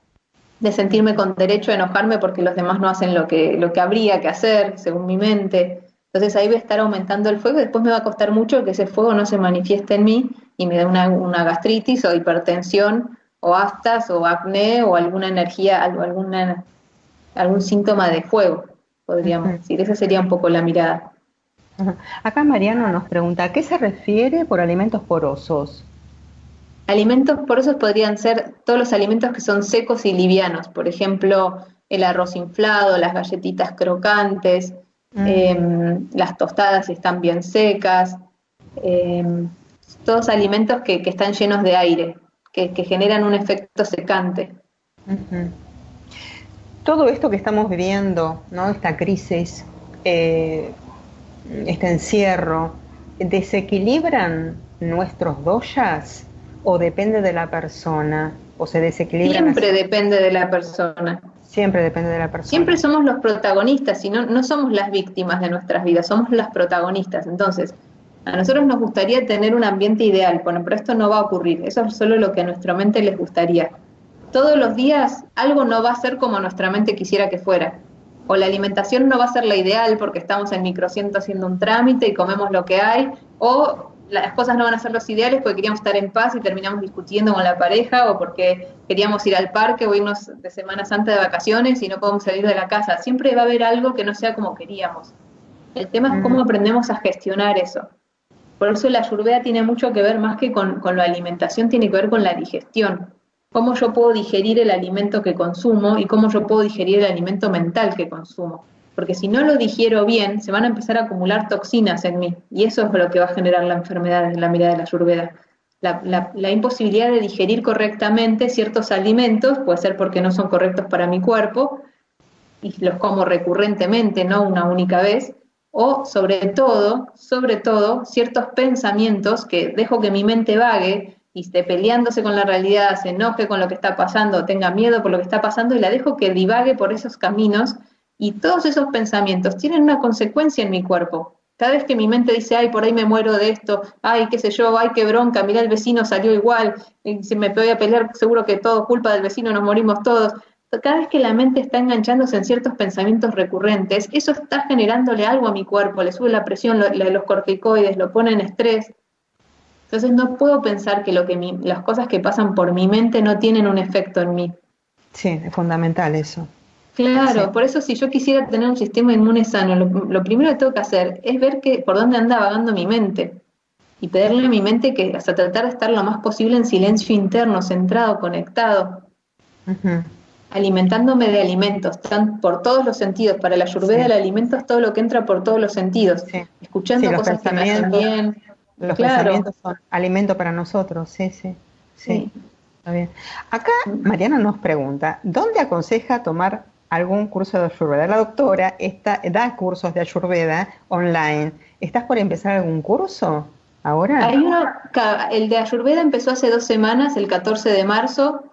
de sentirme con derecho a enojarme porque los demás no hacen lo que, lo que habría que hacer, según mi mente. Entonces ahí voy a estar aumentando el fuego y después me va a costar mucho que ese fuego no se manifieste en mí y me dé una, gastritis o hipertensión o aftas o acné o alguna energía, alguna, algún síntoma de fuego, podríamos decir. Esa sería un poco la mirada. Acá Mariano nos pregunta, ¿a qué se refiere por alimentos porosos? Alimentos porosos podrían ser todos los alimentos que son secos y livianos, por ejemplo, el arroz inflado, las galletitas crocantes, mm. em, las tostadas están bien secas, em, todos alimentos que, están llenos de aire, que, generan un efecto secante. Todo esto que estamos viviendo, ¿no? esta crisis, eh, este encierro, ¿desequilibran nuestros doyas? o depende de la persona o se desequilibra? Siempre depende de la persona. Siempre depende de la persona. Siempre somos los protagonistas y no, no somos las víctimas de nuestras vidas, somos las protagonistas. Entonces, a nosotros nos gustaría tener un ambiente ideal, bueno, pero esto no va a ocurrir, eso es solo lo que a nuestra mente les gustaría. Todos los días algo no va a ser como nuestra mente quisiera que fuera. O la alimentación no va a ser la ideal porque estamos en microciento haciendo un trámite y comemos lo que hay, o las cosas no van a ser los ideales porque queríamos estar en paz y terminamos discutiendo con la pareja o porque queríamos ir al parque o irnos de Semana Santa de vacaciones y no podemos salir de la casa. Siempre va a haber algo que no sea como queríamos. El tema es cómo aprendemos a gestionar eso. Por eso la ayurveda tiene mucho que ver más que con, con la alimentación, tiene que ver con la digestión. Cómo yo puedo digerir el alimento que consumo y cómo yo puedo digerir el alimento mental que consumo porque si no lo digiero bien, se van a empezar a acumular toxinas en mí, y eso es lo que va a generar la enfermedad en la mirada de la ayurveda. La, imposibilidad de digerir correctamente ciertos alimentos, puede ser porque no son correctos para mi cuerpo, y los como recurrentemente, no una única vez, o sobre todo, sobre todo, ciertos pensamientos que dejo que mi mente vague y esté peleándose con la realidad, se enoje con lo que está pasando, tenga miedo por lo que está pasando y la dejo que divague por esos caminos y todos esos pensamientos tienen una consecuencia en mi cuerpo. Cada vez que mi mente dice, ay, por ahí me muero de esto, ay, qué sé yo, ay, qué bronca, mira, el vecino salió igual, y si me voy a pelear, seguro que todo culpa del vecino, nos morimos todos. Cada vez que la mente está enganchándose en ciertos pensamientos recurrentes, eso está generándole algo a mi cuerpo, le sube la presión, los corticoides, lo pone en estrés. Entonces no puedo pensar que, lo que las cosas que pasan por mi mente no tienen un efecto en mí. Sí, es fundamental eso. Claro, por eso si yo quisiera tener un sistema inmune sano, lo, primero que tengo que hacer es ver que, por dónde anda vagando mi mente y pedirle a mi mente que hasta tratar de estar lo más posible en silencio interno, centrado, conectado, alimentándome de alimentos, están por todos los sentidos. Para la ayurveda el alimento es todo lo que entra por todos los sentidos, escuchando cosas que me hacen bien. Los pensamientos son alimento para nosotros, sí, sí. sí. Está bien. Acá Mariana nos pregunta, ¿dónde aconseja tomar algún curso de Ayurveda. La doctora está, da cursos de Ayurveda online. ¿Estás por empezar algún curso ahora? Hay uno, el de Ayurveda empezó hace dos semanas, el 14 de marzo,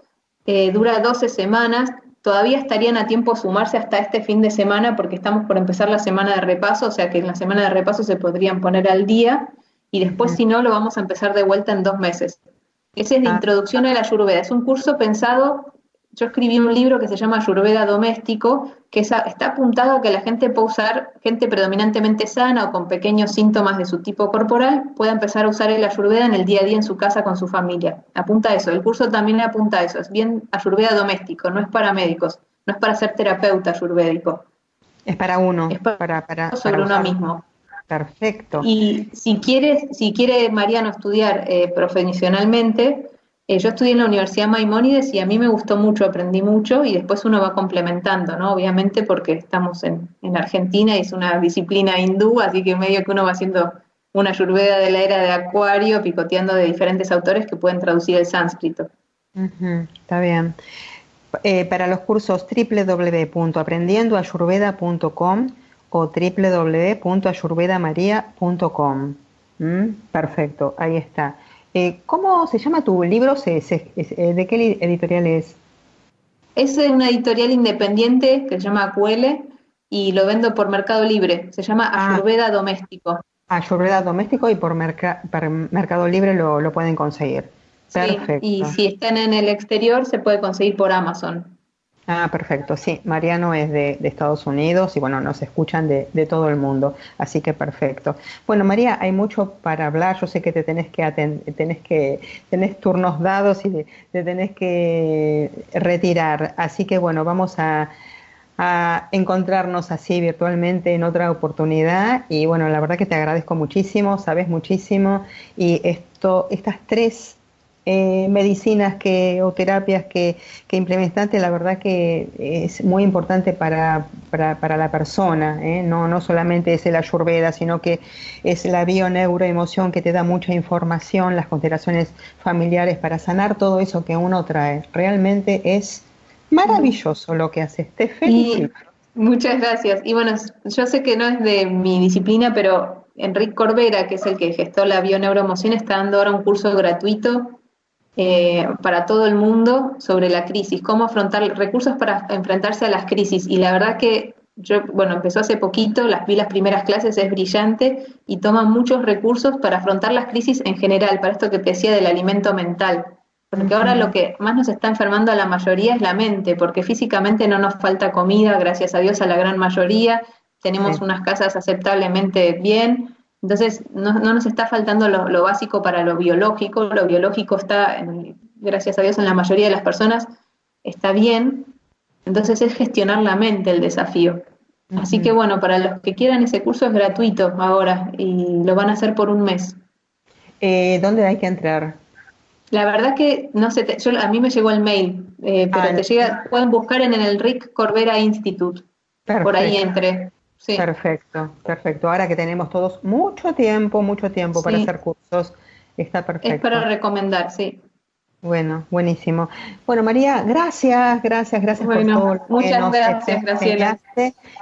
eh, dura 12 semanas. Todavía estarían a tiempo sumarse hasta este fin de semana porque estamos por empezar la semana de repaso, o sea que en la semana de repaso se podrían poner al día y después si no lo vamos a empezar de vuelta en dos meses. Ese es de ah. introducción a la Ayurveda. Es un curso pensado yo escribí un libro que se llama Ayurveda Doméstico, que está apuntado a que la gente pueda usar, gente predominantemente sana o con pequeños síntomas de su tipo corporal, pueda empezar a usar el Ayurveda en el día a día en su casa con su familia. Apunta a eso. El curso también apunta a eso. Es bien Ayurveda Doméstico, no es para médicos. no es para ser terapeuta ayurvédico. Es para uno, Es para, para, para, sobre para uno usar. mismo. Perfecto. Y si quiere, si quiere Mariano estudiar eh, profesionalmente, eh, yo estudié en la Universidad Maimónides y a mí me gustó mucho, aprendí mucho y después uno va complementando, ¿no? Obviamente porque estamos en, en Argentina y es una disciplina hindú, así que medio que uno va haciendo una ayurveda de la era de Acuario, picoteando de diferentes autores que pueden traducir el sánscrito. Está bien. Eh, para los cursos www.aprendiendoayurveda.com o www.ayurvedamaria.com. ¿Mm? Perfecto, ahí está. Eh, ¿Cómo se llama tu libro? Se- se- es- eh, ¿De qué editorial es? Es una editorial independiente que se llama Acuele y lo vendo por Mercado Libre. Se llama Ah. Ayurveda Doméstico. Ayurveda Doméstico y por, Merca- por Mercado Libre lo, lo pueden conseguir. Sí, Perfecto. y si están en el exterior, se puede conseguir por Amazon. Ah, perfecto. Sí, Mariano es de, Estados Unidos y bueno, nos escuchan de, de todo el mundo, así que perfecto. Bueno, María, hay mucho para hablar. Yo sé que te tenés que tenés que tenés turnos dados y te tenés que retirar, así que bueno, vamos a, a encontrarnos así virtualmente en otra oportunidad y bueno, la verdad que te agradezco muchísimo, sabes muchísimo y esto, estas tres eh, medicinas que, o terapias que, que implementaste, la verdad que es muy importante para, para, para la persona, ¿eh? no, no solamente es el ayurveda, sino que es la bioneuroemoción que te da mucha información, las constelaciones familiares para sanar todo eso que uno trae. Realmente es maravilloso lo que haces, te Y felicito. muchas gracias. Y bueno, yo sé que no es de mi disciplina, pero Enrique Corbera, que es el que gestó la bioneuroemoción, está dando ahora un curso gratuito eh, para todo el mundo sobre la crisis, cómo afrontar recursos para enfrentarse a las crisis. Y la verdad que yo, bueno, empezó hace poquito, las vi las primeras clases, es brillante y toma muchos recursos para afrontar las crisis en general, para esto que te decía del alimento mental. Porque ahora lo que más nos está enfermando a la mayoría es la mente, porque físicamente no nos falta comida, gracias a Dios a la gran mayoría, tenemos Sí. unas casas aceptablemente bien, entonces no, no nos está faltando lo, lo básico para lo biológico, lo biológico está, en- gracias a Dios en la mayoría de las personas, está bien, entonces es gestionar la mente el desafío. Así que bueno, para los que quieran ese curso es gratuito ahora y lo van a hacer por un mes. Eh, ¿Dónde hay que entrar? La verdad que no sé, te- yo, a mí me llegó el mail, eh, pero Ah, te llega, pueden buscar en el Rick Corbera Institute, por ahí entre. Sí. Perfecto, perfecto. Ahora que tenemos todos mucho tiempo, mucho tiempo para hacer cursos, está perfecto. Es para recomendar, sí. Bueno, buenísimo. Bueno, María, gracias, gracias, gracias Bueno, por todo lo que muchas nos gracias, Graciela.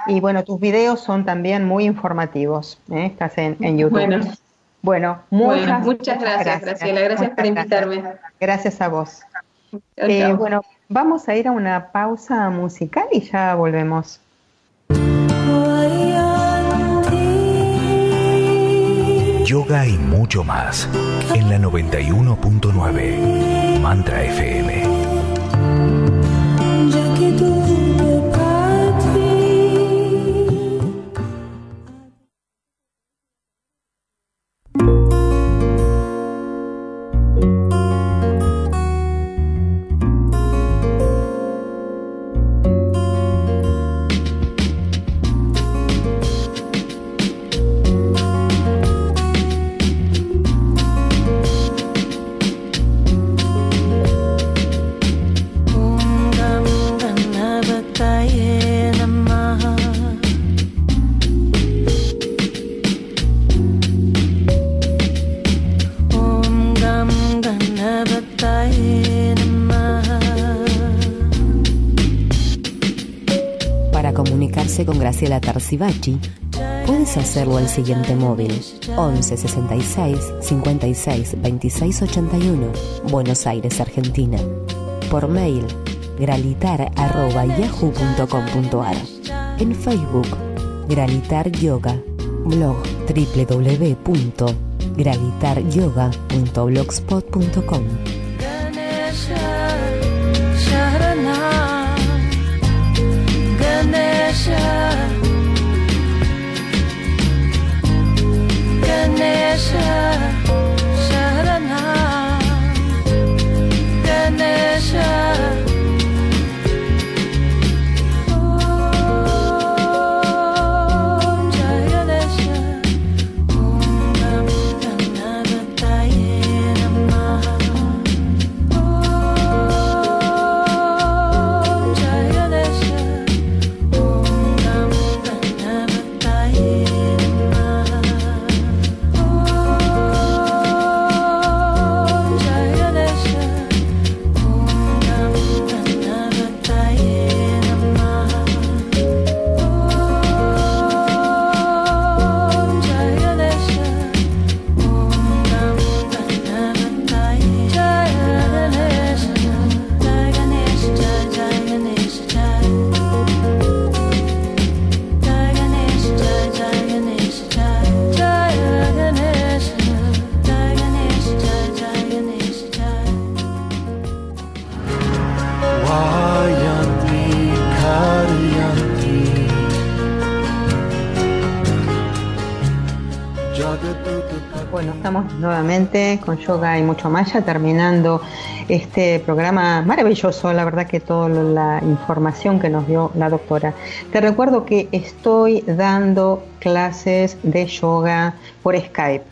Y bueno, tus videos son también muy informativos. ¿eh? Estás en, en YouTube. Bueno, Bueno, Bueno, muchas, muchas gracias, Graciela. Gracias por invitarme. Gracias, Gracias a vos. Eh, bueno, vamos a ir a una pausa musical y ya volvemos. Yoga y mucho más en la 91.9 Mantra FM. Con Graciela Tarzibachi, puedes hacerlo al siguiente móvil 11 66 56 26 81, Buenos Aires, Argentina. Por mail gralitar.yahoo.com.ar. En Facebook, Gralitar Yoga. Blog www.gralitaryoga.blogspot.com. 下。Yoga y mucho más, ya terminando este programa maravilloso, la verdad que toda la información que nos dio la doctora. Te recuerdo que estoy dando clases de yoga por Skype.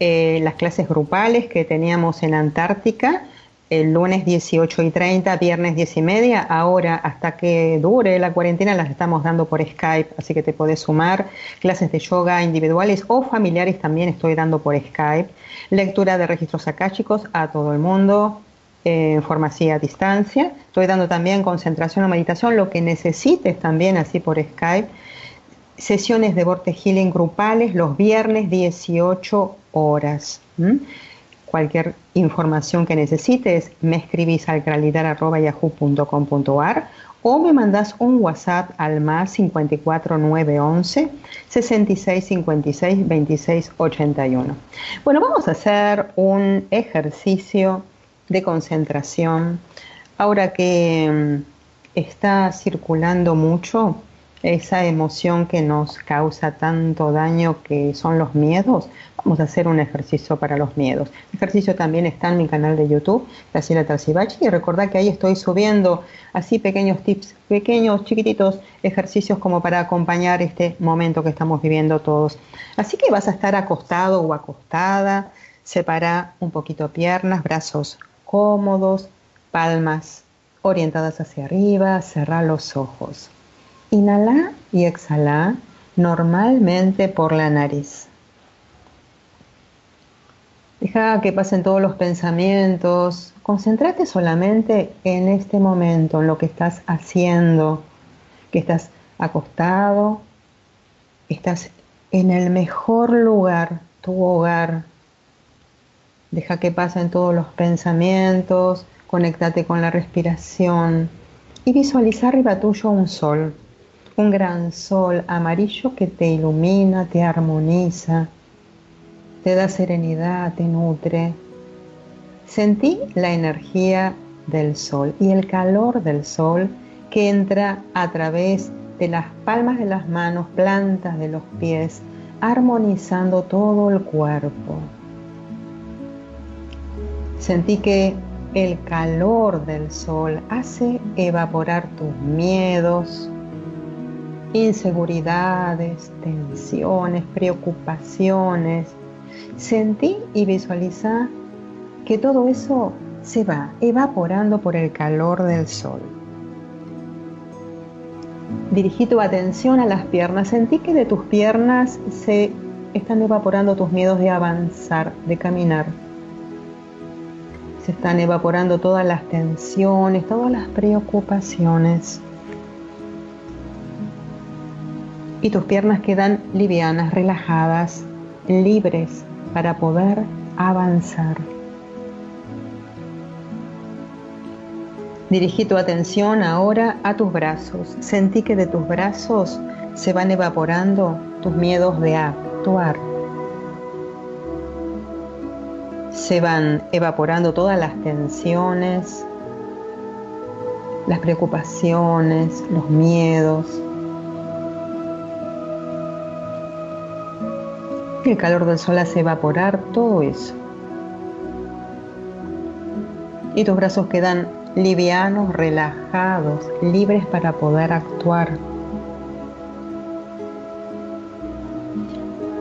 Eh, las clases grupales que teníamos en Antártica, el lunes 18 y 30, viernes 10 y media. Ahora, hasta que dure la cuarentena, las estamos dando por Skype, así que te podés sumar. Clases de yoga individuales o familiares también estoy dando por Skype. Lectura de registros akáshicos a todo el mundo eh, así a distancia. Estoy dando también concentración o meditación, lo que necesites también así por Skype. Sesiones de Vorte Healing grupales los viernes 18 horas. Cualquier información que necesites, me escribís al gralidar.yahoo.com.ar o me mandas un WhatsApp al más 54911 66 56 26 81. Bueno, vamos a hacer un ejercicio de concentración. Ahora que mm, está circulando mucho esa emoción que nos causa tanto daño que son los miedos, vamos a hacer un ejercicio para los miedos. El ejercicio también está en mi canal de YouTube, Graciela Tarcibachi, y recordad que ahí estoy subiendo así pequeños tips, pequeños, chiquititos ejercicios como para acompañar este momento que estamos viviendo todos. Así que vas a estar acostado o acostada, separa un poquito piernas, brazos cómodos, palmas orientadas hacia arriba, cerrar los ojos. Inhala y exhala normalmente por la nariz. Deja que pasen todos los pensamientos. Concéntrate solamente en este momento, en lo que estás haciendo, que estás acostado, estás en el mejor lugar, tu hogar. Deja que pasen todos los pensamientos, conéctate con la respiración y visualiza arriba tuyo un sol un gran sol amarillo que te ilumina, te armoniza, te da serenidad, te nutre. Sentí la energía del sol y el calor del sol que entra a través de las palmas de las manos, plantas de los pies, armonizando todo el cuerpo. Sentí que el calor del sol hace evaporar tus miedos, inseguridades, tensiones, preocupaciones. Sentí y visualiza que todo eso se va evaporando por el calor del sol. Dirigí tu atención a las piernas. Sentí que de tus piernas se están evaporando tus miedos de avanzar, de caminar. Se están evaporando todas las tensiones, todas las preocupaciones. Y tus piernas quedan livianas, relajadas, libres para poder avanzar. Dirigí tu atención ahora a tus brazos. Sentí que de tus brazos se van evaporando tus miedos de actuar. Se van evaporando todas las tensiones, las preocupaciones, los miedos, El calor del sol hace evaporar todo eso. Y tus brazos quedan livianos, relajados, libres para poder actuar.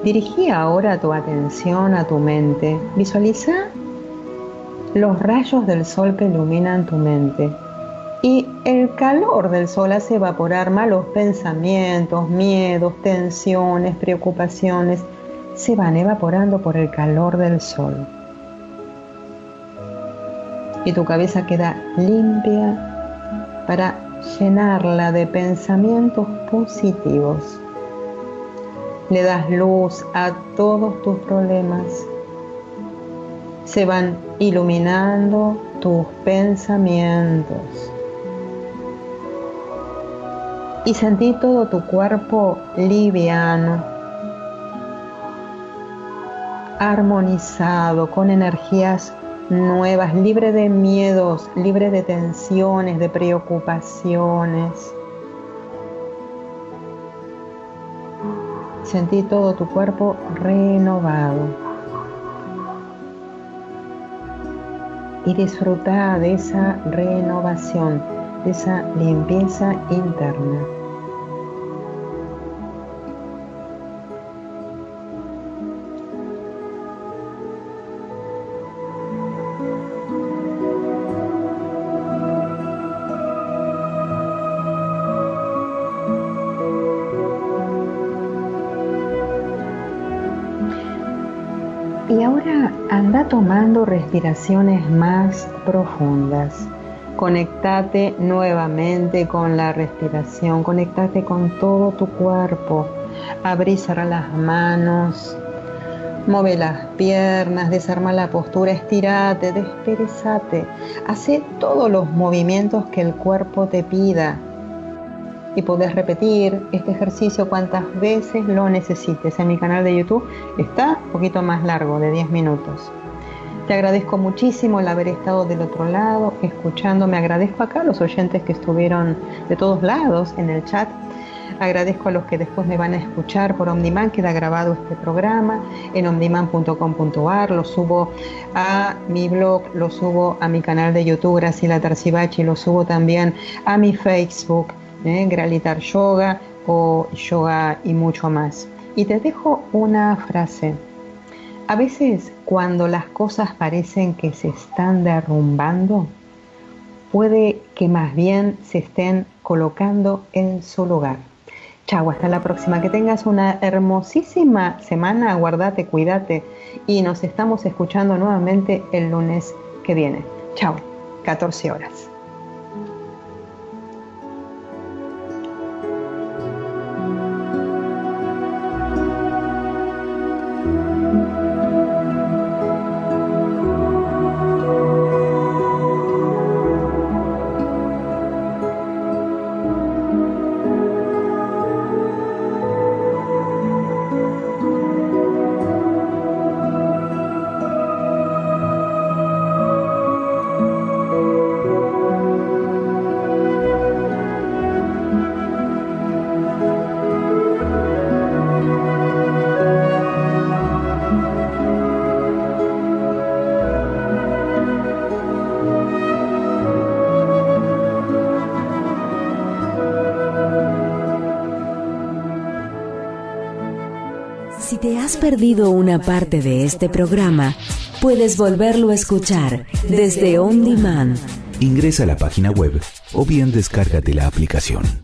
Dirigí ahora tu atención a tu mente. Visualiza los rayos del sol que iluminan tu mente. Y el calor del sol hace evaporar malos pensamientos, miedos, tensiones, preocupaciones se van evaporando por el calor del sol. Y tu cabeza queda limpia para llenarla de pensamientos positivos. Le das luz a todos tus problemas. Se van iluminando tus pensamientos. Y sentí todo tu cuerpo liviano, armonizado, con energías nuevas, libre de miedos, libre de tensiones, de preocupaciones. sentí todo tu cuerpo renovado. Y disfruta de esa renovación, de esa limpieza interna. Tomando respiraciones más profundas. Conectate nuevamente con la respiración, conectate con todo tu cuerpo. Abrí, cerra las manos, mueve las piernas, desarma la postura, estirate, desperezate. Hace todos los movimientos que el cuerpo te pida y podés repetir este ejercicio cuantas veces lo necesites. En mi canal de YouTube está un poquito más largo, de 10 minutos. Te agradezco muchísimo el haber estado del otro lado, escuchándome. Agradezco acá a los oyentes que estuvieron de todos lados en el chat. Agradezco a los que después me van a escuchar por OmniMan, queda grabado este programa en omniman.com.ar, lo subo a mi blog, lo subo a mi canal de YouTube, Graciela Tarcibachi, lo subo también a mi Facebook, ¿eh? Gralitar Yoga o Yoga y mucho más. Y te dejo una frase. A veces cuando las cosas parecen que se están derrumbando, puede que más bien se estén colocando en su lugar. Chau, hasta la próxima. Que tengas una hermosísima semana. Guardate, cuídate. Y nos estamos escuchando nuevamente el lunes que viene. Chau, 14 horas. Una parte de este programa, puedes volverlo a escuchar desde On Demand. Ingresa a la página web o bien descárgate la aplicación.